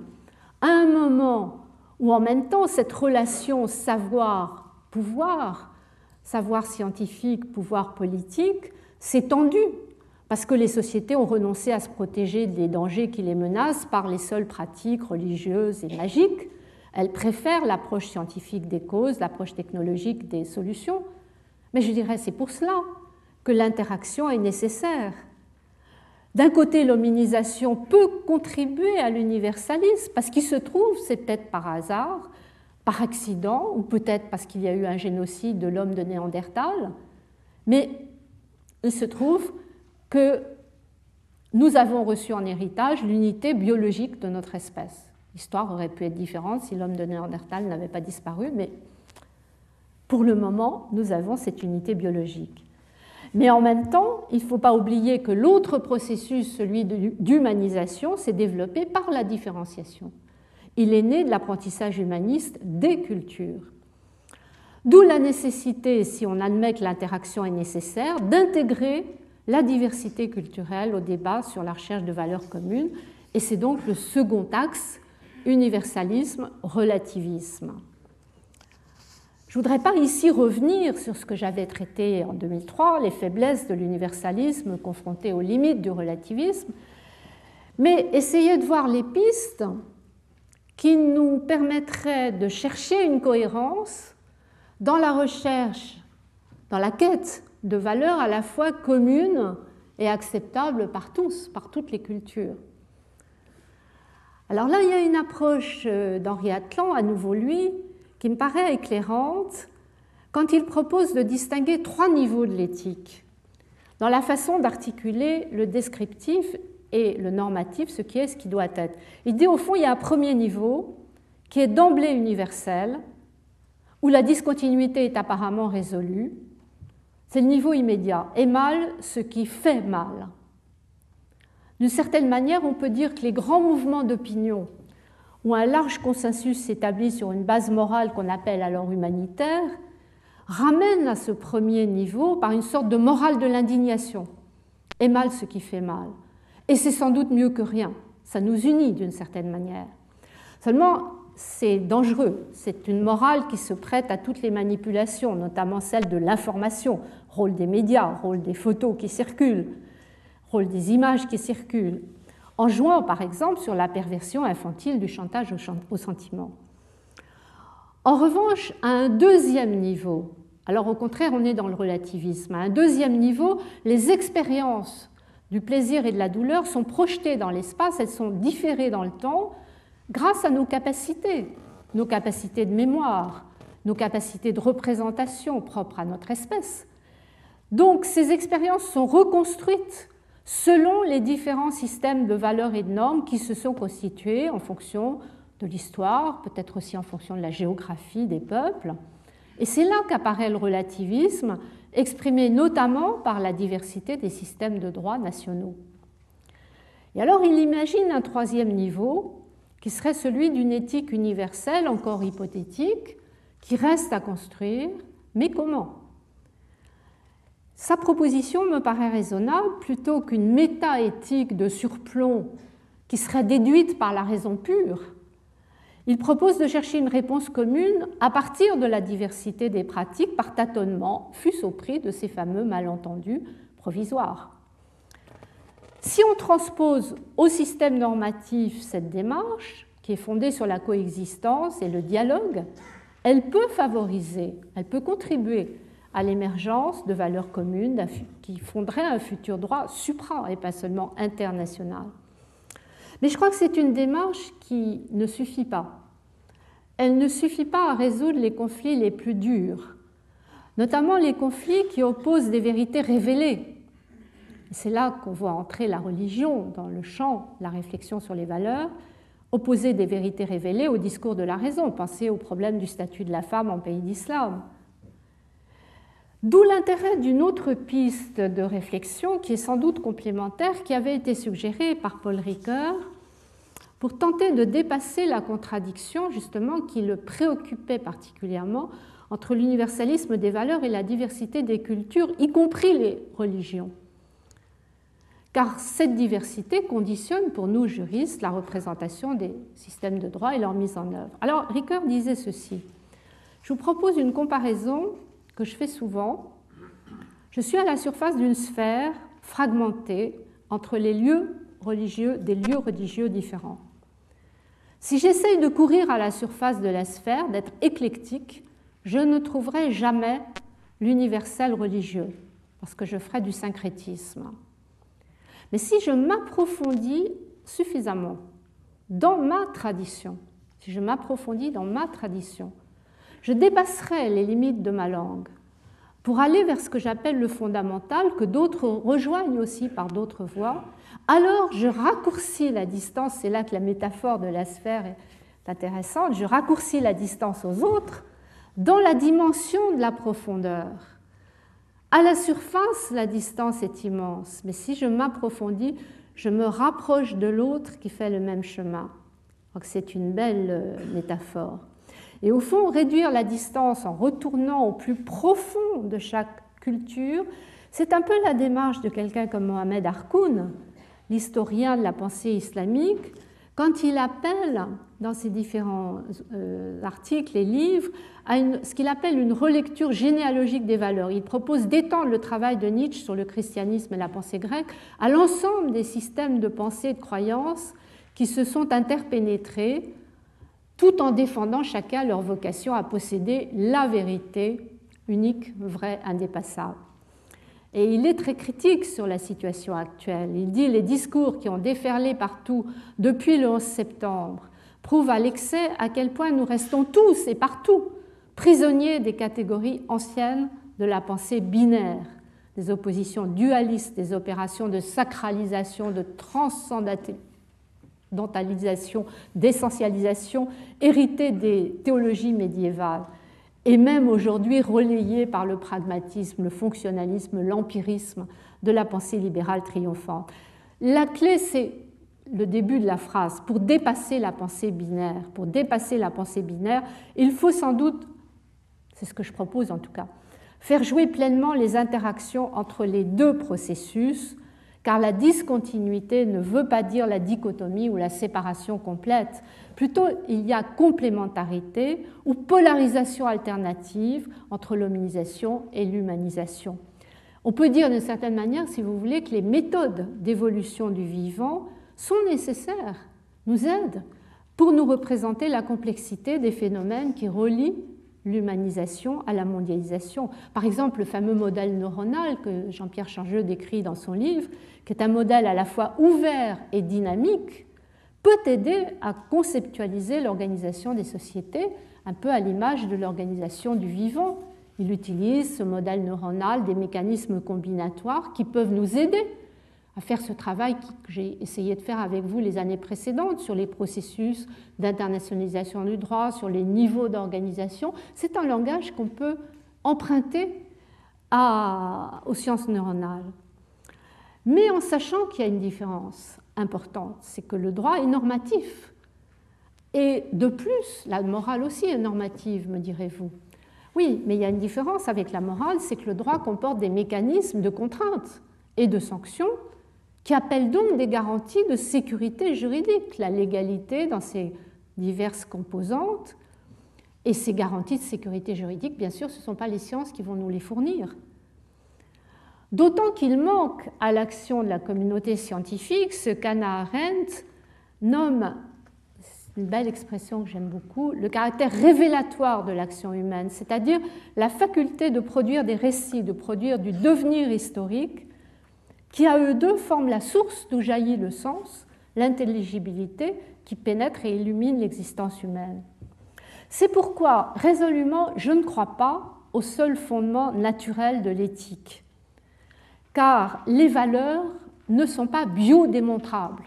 à un moment où en même temps cette relation savoir-pouvoir, savoir scientifique, pouvoir politique, s'est tendue parce que les sociétés ont renoncé à se protéger des dangers qui les menacent par les seules pratiques religieuses et magiques elle préfère l'approche scientifique des causes, l'approche technologique des solutions. Mais je dirais c'est pour cela que l'interaction est nécessaire. D'un côté, l'hominisation peut contribuer à l'universalisme parce qu'il se trouve, c'est peut-être par hasard, par accident, ou peut-être parce qu'il y a eu un génocide de l'homme de Néandertal, mais il se trouve que nous avons reçu en héritage l'unité biologique de notre espèce. L'histoire aurait pu être différente si l'homme de Néandertal n'avait pas disparu, mais pour le moment, nous avons cette unité biologique. Mais en même temps, il ne faut pas oublier que l'autre processus, celui d'humanisation, s'est développé par la différenciation. Il est né de l'apprentissage humaniste des cultures. D'où la nécessité, si on admet que l'interaction est nécessaire, d'intégrer la diversité culturelle au débat sur la recherche de valeurs communes. Et c'est donc le second axe universalisme, relativisme. Je ne voudrais pas ici revenir sur ce que j'avais traité en 2003, les faiblesses de l'universalisme confronté aux limites du relativisme, mais essayer de voir les pistes qui nous permettraient de chercher une cohérence dans la recherche, dans la quête de valeurs à la fois communes et acceptables par tous, par toutes les cultures. Alors là, il y a une approche euh, d'Henri Atlan, à nouveau lui, qui me paraît éclairante quand il propose de distinguer trois niveaux de l'éthique dans la façon d'articuler le descriptif et le normatif, ce qui est, ce qui doit être. Il dit au fond, il y a un premier niveau qui est d'emblée universel, où la discontinuité est apparemment résolue. C'est le niveau immédiat. Et mal ce qui fait mal. D'une certaine manière, on peut dire que les grands mouvements d'opinion où un large consensus s'établit sur une base morale qu'on appelle alors humanitaire, ramènent à ce premier niveau par une sorte de morale de l'indignation. Et mal ce qui fait mal. Et c'est sans doute mieux que rien. Ça nous unit d'une certaine manière. Seulement, c'est dangereux. C'est une morale qui se prête à toutes les manipulations, notamment celle de l'information, rôle des médias, rôle des photos qui circulent, rôle des images qui circulent, en jouant par exemple sur la perversion infantile du chantage au sentiment. En revanche, à un deuxième niveau, alors au contraire on est dans le relativisme, à un deuxième niveau, les expériences du plaisir et de la douleur sont projetées dans l'espace, elles sont différées dans le temps grâce à nos capacités, nos capacités de mémoire, nos capacités de représentation propres à notre espèce. Donc ces expériences sont reconstruites selon les différents systèmes de valeurs et de normes qui se sont constitués en fonction de l'histoire, peut-être aussi en fonction de la géographie des peuples. Et c'est là qu'apparaît le relativisme, exprimé notamment par la diversité des systèmes de droit nationaux. Et alors il imagine un troisième niveau, qui serait celui d'une éthique universelle, encore hypothétique, qui reste à construire, mais comment? Sa proposition me paraît raisonnable plutôt qu'une méta-éthique de surplomb qui serait déduite par la raison pure. Il propose de chercher une réponse commune à partir de la diversité des pratiques par tâtonnement, fût-ce au prix de ces fameux malentendus provisoires. Si on transpose au système normatif cette démarche, qui est fondée sur la coexistence et le dialogue, elle peut favoriser, elle peut contribuer à l'émergence de valeurs communes qui fonderaient un futur droit supra et pas seulement international. Mais je crois que c'est une démarche qui ne suffit pas. Elle ne suffit pas à résoudre les conflits les plus durs, notamment les conflits qui opposent des vérités révélées. C'est là qu'on voit entrer la religion dans le champ, la réflexion sur les valeurs, opposer des vérités révélées au discours de la raison. Pensez au problème du statut de la femme en pays d'islam. D'où l'intérêt d'une autre piste de réflexion qui est sans doute complémentaire, qui avait été suggérée par Paul Ricoeur pour tenter de dépasser la contradiction justement qui le préoccupait particulièrement entre l'universalisme des valeurs et la diversité des cultures, y compris les religions. Car cette diversité conditionne pour nous juristes la représentation des systèmes de droit et leur mise en œuvre. Alors Ricoeur disait ceci. Je vous propose une comparaison que je fais souvent. Je suis à la surface d'une sphère fragmentée entre les lieux religieux, des lieux religieux différents. Si j'essaye de courir à la surface de la sphère, d'être éclectique, je ne trouverai jamais l'universel religieux, parce que je ferai du syncrétisme. Mais si je m'approfondis suffisamment dans ma tradition, si je m'approfondis dans ma tradition, je dépasserai les limites de ma langue pour aller vers ce que j'appelle le fondamental, que d'autres rejoignent aussi par d'autres voies. Alors je raccourcis la distance, c'est là que la métaphore de la sphère est intéressante, je raccourcis la distance aux autres dans la dimension de la profondeur. À la surface, la distance est immense, mais si je m'approfondis, je me rapproche de l'autre qui fait le même chemin. C'est une belle euh, métaphore. Et au fond, réduire la distance en retournant au plus profond de chaque culture, c'est un peu la démarche de quelqu'un comme Mohamed Harkoun, l'historien de la pensée islamique, quand il appelle dans ses différents euh, articles et livres à ce qu'il appelle une relecture généalogique des valeurs. Il propose d'étendre le travail de Nietzsche sur le christianisme et la pensée grecque à l'ensemble des systèmes de pensée et de croyances qui se sont interpénétrés tout en défendant chacun leur vocation à posséder la vérité unique, vraie, indépassable. Et il est très critique sur la situation actuelle. Il dit les discours qui ont déferlé partout depuis le 11 septembre prouvent à l'excès à quel point nous restons tous et partout prisonniers des catégories anciennes de la pensée binaire, des oppositions dualistes, des opérations de sacralisation, de transcendentalité d'entalisation, d'essentialisation, héritée des théologies médiévales, et même aujourd'hui relayée par le pragmatisme, le fonctionnalisme, l'empirisme de la pensée libérale triomphante. La clé, c'est le début de la phrase. Pour dépasser la pensée binaire, pour dépasser la pensée binaire, il faut sans doute, c'est ce que je propose en tout cas, faire jouer pleinement les interactions entre les deux processus, car la discontinuité ne veut pas dire la dichotomie ou la séparation complète. Plutôt, il y a complémentarité ou polarisation alternative entre l'hominisation et l'humanisation. On peut dire d'une certaine manière, si vous voulez, que les méthodes d'évolution du vivant sont nécessaires, nous aident pour nous représenter la complexité des phénomènes qui relient l'humanisation à la mondialisation. Par exemple, le fameux modèle neuronal que Jean-Pierre Changeux décrit dans son livre, qui est un modèle à la fois ouvert et dynamique, peut aider à conceptualiser l'organisation des sociétés, un peu à l'image de l'organisation du vivant. Il utilise ce modèle neuronal des mécanismes combinatoires qui peuvent nous aider à faire ce travail que j'ai essayé de faire avec vous les années précédentes sur les processus d'internationalisation du droit, sur les niveaux d'organisation. C'est un langage qu'on peut emprunter aux sciences neuronales. Mais en sachant qu'il y a une différence importante, c'est que le droit est normatif. Et de plus, la morale aussi est normative, me direz-vous. Oui, mais il y a une différence avec la morale, c'est que le droit comporte des mécanismes de contrainte et de sanctions qui appellent donc des garanties de sécurité juridique, la légalité dans ses diverses composantes. Et ces garanties de sécurité juridique, bien sûr, ce ne sont pas les sciences qui vont nous les fournir. D'autant qu'il manque à l'action de la communauté scientifique ce qu'Anna Arendt nomme une belle expression que j'aime beaucoup, le caractère révélatoire de l'action humaine, c'est-à-dire la faculté de produire des récits, de produire du devenir historique, qui à eux deux forment la source d'où jaillit le sens, l'intelligibilité qui pénètre et illumine l'existence humaine. C'est pourquoi, résolument, je ne crois pas au seul fondement naturel de l'éthique, car les valeurs ne sont pas biodémontrables,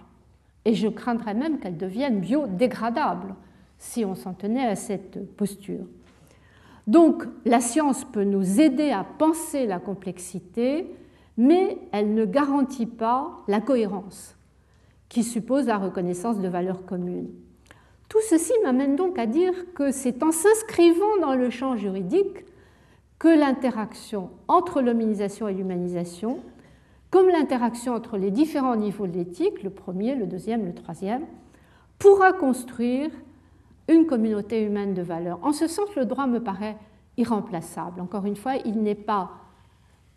et je craindrais même qu'elles deviennent biodégradables si on s'en tenait à cette posture. Donc la science peut nous aider à penser la complexité, mais elle ne garantit pas la cohérence, qui suppose la reconnaissance de valeurs communes. Tout ceci m'amène donc à dire que c'est en s'inscrivant dans le champ juridique que l'interaction entre l'hominisation et l'humanisation, comme l'interaction entre les différents niveaux de l'éthique, le premier, le deuxième, le troisième, pourra construire une communauté humaine de valeurs. En ce sens, le droit me paraît irremplaçable. Encore une fois, il n'est pas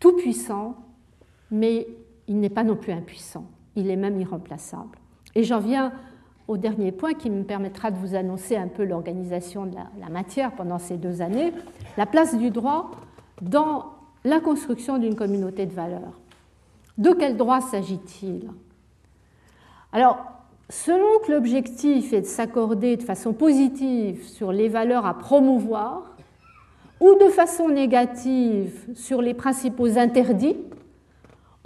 tout puissant, mais il n'est pas non plus impuissant. Il est même irremplaçable. Et j'en viens au dernier point qui me permettra de vous annoncer un peu l'organisation de la, matière pendant ces deux années, la place du droit dans la construction d'une communauté de valeurs. De quel droit s'agit-il? Alors, selon que l'objectif est de s'accorder de façon positive sur les valeurs à promouvoir, ou de façon négative sur les principaux interdits,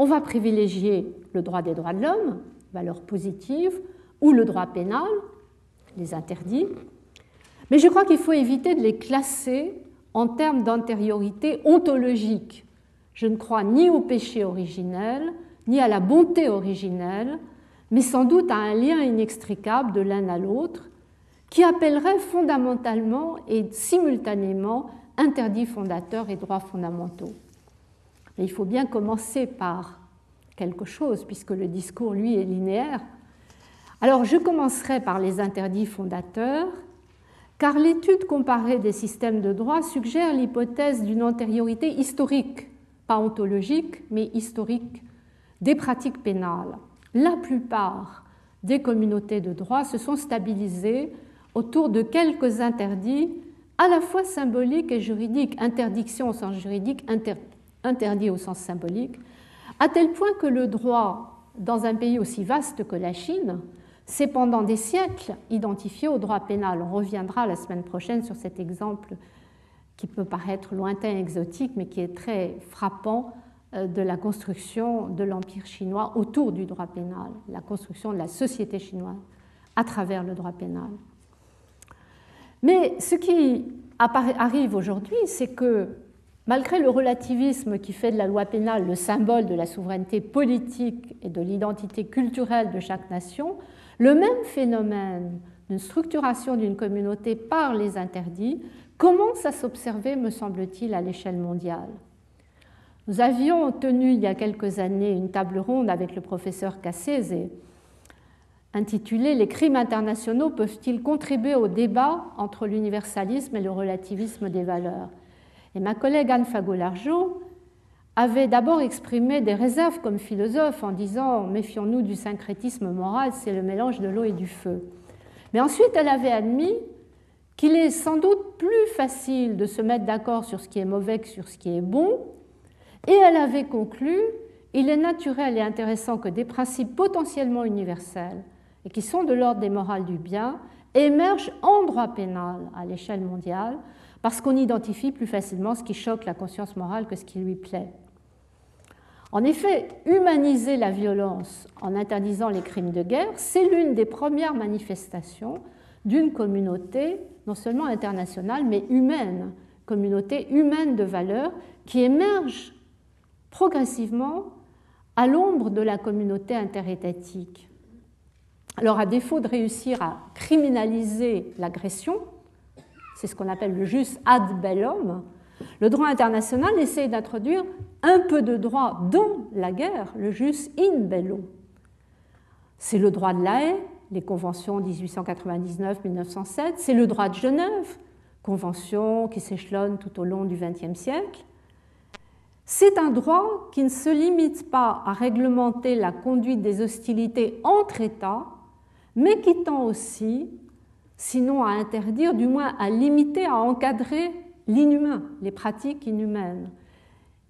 on va privilégier le droit des droits de l'homme, valeur positive, ou le droit pénal, les interdits. Mais je crois qu'il faut éviter de les classer en termes d'antériorité ontologique. Je ne crois ni au péché originel, ni à la bonté originelle, mais sans doute à un lien inextricable de l'un à l'autre qui appellerait fondamentalement et simultanément interdits fondateurs et droits fondamentaux. Mais il faut bien commencer par quelque chose, puisque le discours, lui, est linéaire. Alors je commencerai par les interdits fondateurs, car l'étude comparée des systèmes de droit suggère l'hypothèse d'une antériorité historique, pas ontologique, mais historique, des pratiques pénales. La plupart des communautés de droit se sont stabilisées autour de quelques interdits à la fois symboliques et juridiques, interdiction au sens juridique, interdit au sens symbolique, à tel point que le droit, dans un pays aussi vaste que la Chine, c'est pendant des siècles identifié au droit pénal. On reviendra la semaine prochaine sur cet exemple qui peut paraître lointain exotique, mais qui est très frappant euh, de la construction de l'Empire chinois autour du droit pénal, la construction de la société chinoise à travers le droit pénal. Mais ce qui arrive aujourd'hui, c'est que malgré le relativisme qui fait de la loi pénale le symbole de la souveraineté politique et de l'identité culturelle de chaque nation, le même phénomène d'une structuration d'une communauté par les interdits commence à s'observer, me semble-t-il, à l'échelle mondiale. Nous avions tenu il y a quelques années une table ronde avec le professeur Cassese intitulée Les crimes internationaux peuvent-ils contribuer au débat entre l'universalisme et le relativisme des valeurs? Et ma collègue Anne Fagolargeau avait d'abord exprimé des réserves comme philosophe en disant méfions-nous du syncrétisme moral, c'est le mélange de l'eau et du feu. Mais ensuite, elle avait admis qu'il est sans doute plus facile de se mettre d'accord sur ce qui est mauvais que sur ce qui est bon, et elle avait conclu il est naturel et intéressant que des principes potentiellement universels et qui sont de l'ordre des morales du bien émergent en droit pénal à l'échelle mondiale parce qu'on identifie plus facilement ce qui choque la conscience morale que ce qui lui plaît. En effet, humaniser la violence en interdisant les crimes de guerre, c'est l'une des premières manifestations d'une communauté non seulement internationale, mais humaine, communauté humaine de valeurs qui émerge progressivement à l'ombre de la communauté interétatique. Alors, à défaut de réussir à criminaliser l'agression, c'est ce qu'on appelle le jus ad bellum, le droit international essaye d'introduire un peu de droit dans la guerre, le jus in bello. C'est le droit de la haie, les conventions 1899-1907, c'est le droit de Genève, convention qui s'échelonne tout au long du XXe siècle. C'est un droit qui ne se limite pas à réglementer la conduite des hostilités entre États, mais qui tend aussi sinon à interdire, du moins à limiter, à encadrer l'inhumain, les pratiques inhumaines.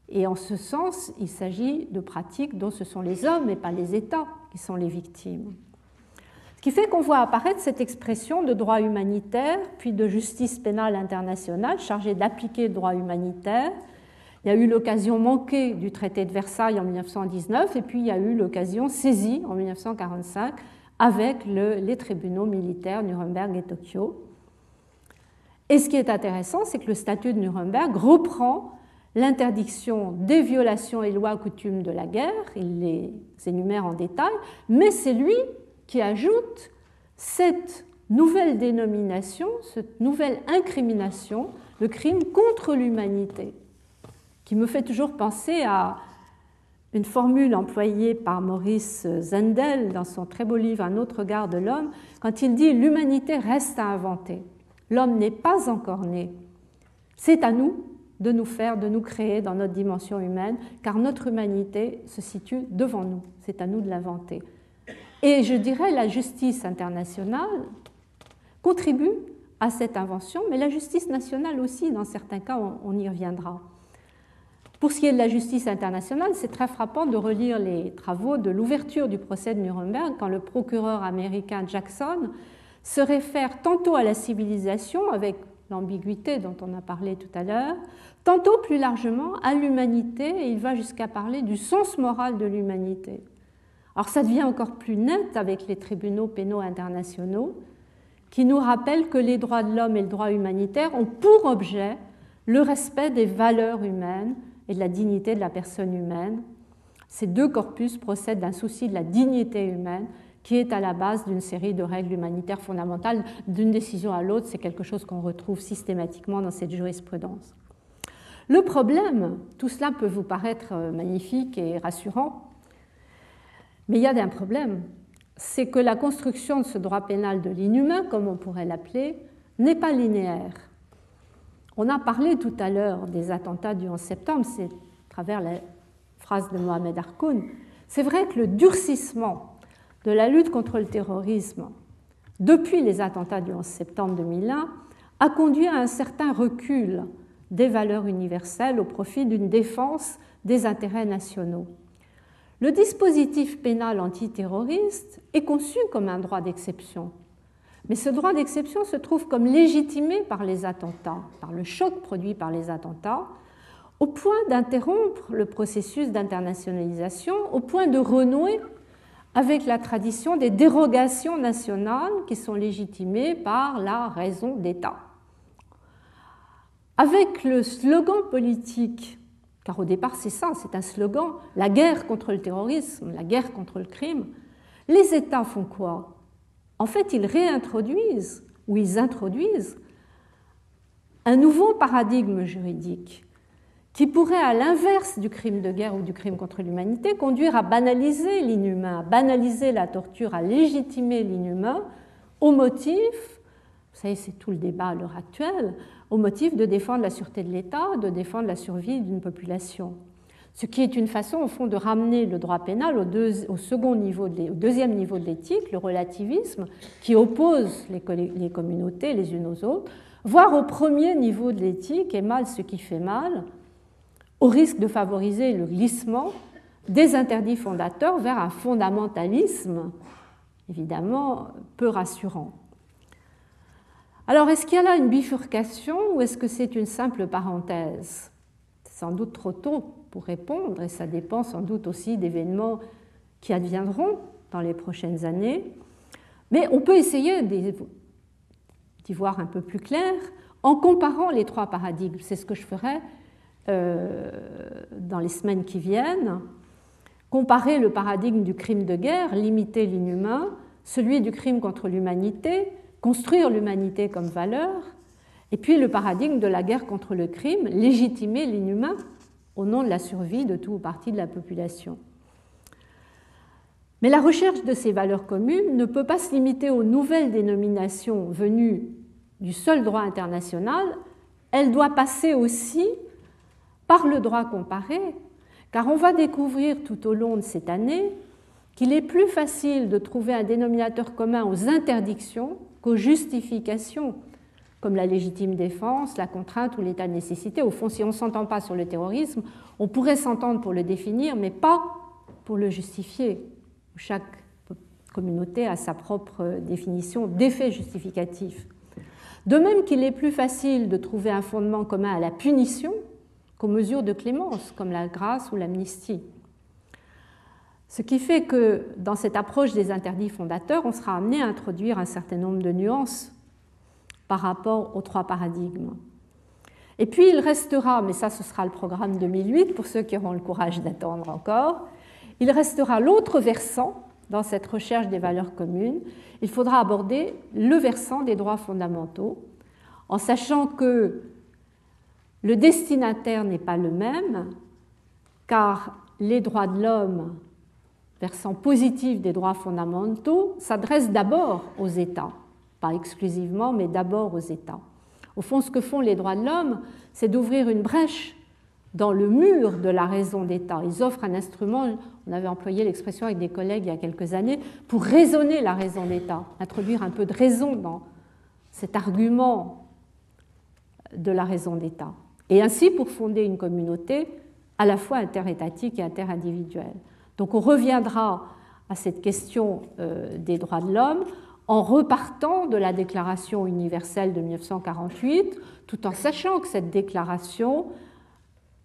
Et en ce sens, il s'agit de pratiques dont ce sont les hommes et pas les États qui sont les victimes. Ce qui fait qu'on voit apparaître cette expression de droit humanitaire, puis de justice pénale internationale chargée d'appliquer le droit humanitaire. Il y a eu l'occasion manquée du traité de Versailles en 1919, et puis il y a eu l'occasion saisie en 1945 avec les tribunaux militaires Nuremberg et Tokyo. Et ce qui est intéressant, c'est que le statut de Nuremberg reprend l'interdiction des violations et lois coutumes de la guerre, il les énumère en détail, mais c'est lui qui ajoute cette nouvelle dénomination, cette nouvelle incrimination, le crime contre l'humanité, qui me fait toujours penser à une formule employée par Maurice Zendel dans son très beau livre Un autre regard de l'homme, quand il dit L'humanité reste à inventer. L'homme n'est pas encore né. C'est à nous de nous faire, de nous créer dans notre dimension humaine, car notre humanité se situe devant nous. C'est à nous de l'inventer. Et je dirais la justice internationale contribue à cette invention, mais la justice nationale aussi, dans certains cas, on y reviendra. Pour ce qui est de la justice internationale, c'est très frappant de relire les travaux de l'ouverture du procès de Nuremberg quand le procureur américain Jackson se réfère tantôt à la civilisation, avec l'ambiguïté dont on a parlé tout à l'heure, tantôt plus largement à l'humanité, et il va jusqu'à parler du sens moral de l'humanité. Alors ça devient encore plus net avec les tribunaux pénaux internationaux, qui nous rappellent que les droits de l'homme et le droit humanitaire ont pour objet le respect des valeurs humaines et de la dignité de la personne humaine. Ces deux corpus procèdent d'un souci de la dignité humaine qui est à la base d'une série de règles humanitaires fondamentales. D'une décision à l'autre, c'est quelque chose qu'on retrouve systématiquement dans cette jurisprudence. Le problème, tout cela peut vous paraître euh, magnifique et rassurant, mais il y a un problème, c'est que la construction de ce droit pénal de l'inhumain, comme on pourrait l'appeler, n'est pas linéaire. On a parlé tout à l'heure des attentats du 11 septembre, c'est à travers la phrase de Mohamed Harkoun. C'est vrai que le durcissement de la lutte contre le terrorisme depuis les attentats du 11 septembre 2001 a conduit à un certain recul des valeurs universelles au profit d'une défense des intérêts nationaux. Le dispositif pénal antiterroriste est conçu comme un droit d'exception, mais ce droit d'exception se trouve comme légitimé par les attentats, par le choc produit par les attentats, au point d'interrompre le processus d'internationalisation, au point de renouer avec la tradition des dérogations nationales qui sont légitimées par la raison d'État. Avec le slogan politique, car au départ c'est ça, c'est un slogan, la guerre contre le terrorisme, la guerre contre le crime, les États font quoi? En fait, ils réintroduisent ou ils introduisent un nouveau paradigme juridique qui pourrait, à l'inverse du crime de guerre ou du crime contre l'humanité, conduire à banaliser l'inhumain, à banaliser la torture, à légitimer l'inhumain au motif, vous savez, c'est tout le débat à l'heure actuelle, au motif de défendre la sûreté de l'État, de défendre la survie d'une population. Ce qui est une façon, au fond, de ramener le droit pénal au, second niveau au deuxième niveau de l'éthique, le relativisme, qui oppose les, les communautés les unes aux autres, voire au premier niveau de l'éthique, et mal ce qui fait mal, au risque de favoriser le glissement des interdits fondateurs vers un fondamentalisme évidemment peu rassurant. Alors, est-ce qu'il y a là une bifurcation ou est-ce que c'est une simple parenthèse? C'est sans doute trop tôt pour répondre et ça dépend sans doute aussi d'événements qui adviendront dans les prochaines années. Mais on peut essayer d'y voir un peu plus clair en comparant les trois paradigmes. C'est ce que je ferai euh, dans les semaines qui viennent, comparer le paradigme du crime de guerre, limiter l'inhumain, celui du crime contre l'humanité, construire l'humanité comme valeur, et puis le paradigme de la guerre contre le crime, légitimer l'inhumain au nom de la survie de tout ou partie de la population. Mais la recherche de ces valeurs communes ne peut pas se limiter aux nouvelles dénominations venues du seul droit international, elle doit passer aussi par le droit comparé, car on va découvrir tout au long de cette année qu'il est plus facile de trouver un dénominateur commun aux interdictions qu'aux justifications, comme la légitime défense, la contrainte ou l'état de nécessité. Au fond, si on ne s'entend pas sur le terrorisme, on pourrait s'entendre pour le définir, mais pas pour le justifier. Chaque communauté a sa propre définition d'effet justificatif. De même qu'il est plus facile de trouver un fondement commun à la punition qu'aux mesures de clémence, comme la grâce ou l'amnistie. Ce qui fait que dans cette approche des interdits fondateurs, on sera amené à introduire un certain nombre de nuances par rapport aux trois paradigmes. Et puis il restera, mais ça ce sera le programme 2008 pour ceux qui auront le courage d'attendre encore, il restera l'autre versant dans cette recherche des valeurs communes. Il faudra aborder le versant des droits fondamentaux en sachant que le destinataire n'est pas le même, car les droits de l'homme, versant positif des droits fondamentaux, s'adressent d'abord aux États, pas exclusivement, mais d'abord aux États. Au fond, ce que font les droits de l'homme, c'est d'ouvrir une brèche dans le mur de la raison d'État. Ils offrent un instrument, on avait employé l'expression avec des collègues il y a quelques années, pour raisonner la raison d'État, introduire un peu de raison dans cet argument de la raison d'État. Et ainsi pour fonder une communauté à la fois interétatique et interindividuelle. Donc on reviendra à cette question euh, des droits de l'homme en repartant de la Déclaration universelle de 1948, tout en sachant que cette déclaration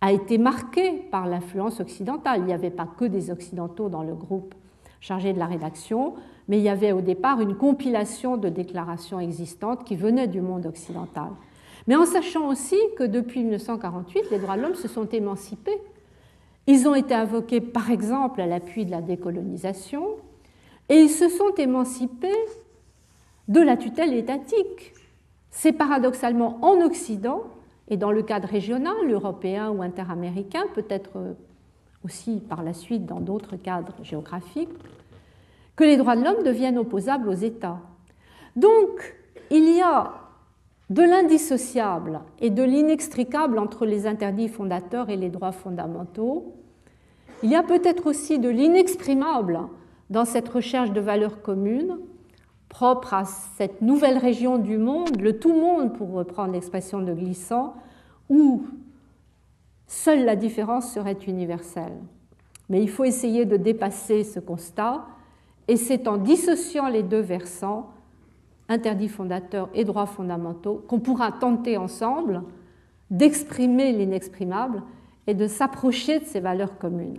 a été marquée par l'influence occidentale. Il n'y avait pas que des Occidentaux dans le groupe chargé de la rédaction, mais il y avait au départ une compilation de déclarations existantes qui venaient du monde occidental. Mais en sachant aussi que depuis 1948, les droits de l'homme se sont émancipés. Ils ont été invoqués par exemple à l'appui de la décolonisation et ils se sont émancipés de la tutelle étatique. C'est paradoxalement en Occident et dans le cadre régional, européen ou interaméricain, peut-être aussi par la suite dans d'autres cadres géographiques, que les droits de l'homme deviennent opposables aux États. Donc, il y a de l'indissociable et de l'inextricable entre les interdits fondateurs et les droits fondamentaux. Il y a peut-être aussi de l'inexprimable dans cette recherche de valeurs communes propre à cette nouvelle région du monde, le tout monde pour reprendre l'expression de Glissant, où seule la différence serait universelle. Mais il faut essayer de dépasser ce constat, et c'est en dissociant les deux versants, interdits fondateurs et droits fondamentaux, qu'on pourra tenter ensemble d'exprimer l'inexprimable et de s'approcher de ces valeurs communes.